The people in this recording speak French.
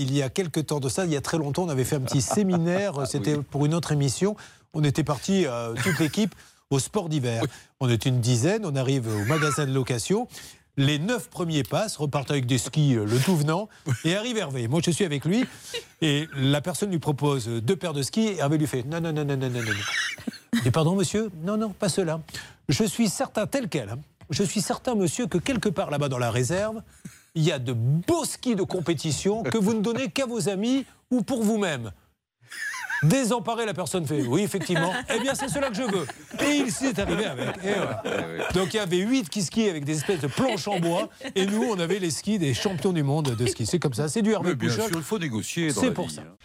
il y a quelques temps de ça, il y a très longtemps, on avait fait un petit séminaire, c'était pour une autre émission. On était parti, euh, toute l'équipe, au sport d'hiver. On est une dizaine, on arrive au magasin de location. Les neuf premiers passent, repartent avec des skis, euh, le tout venant, et arrive Hervé. Moi, je suis avec lui, et la personne lui propose deux paires de skis, et Hervé lui fait non, non, non, non, non, non, non. Et pardon, monsieur? Non, non, pas cela. Je suis certain, tel quel, hein. je suis certain, monsieur, que quelque part là-bas dans la réserve, il y a de beaux skis de compétition que vous ne donnez qu'à vos amis ou pour vous-même. Désemparé, la personne fait oui, effectivement. Eh bien, c'est cela que je veux. Et il s'est arrivé avec. Et voilà. Donc il y avait huit qui skient avec des espèces de planches en bois. Et nous, on avait les skis des champions du monde de ski. C'est comme ça. C'est du Hervé Mais bien Pouchol. sûr, il faut négocier. C'est pour vie, ça. hein.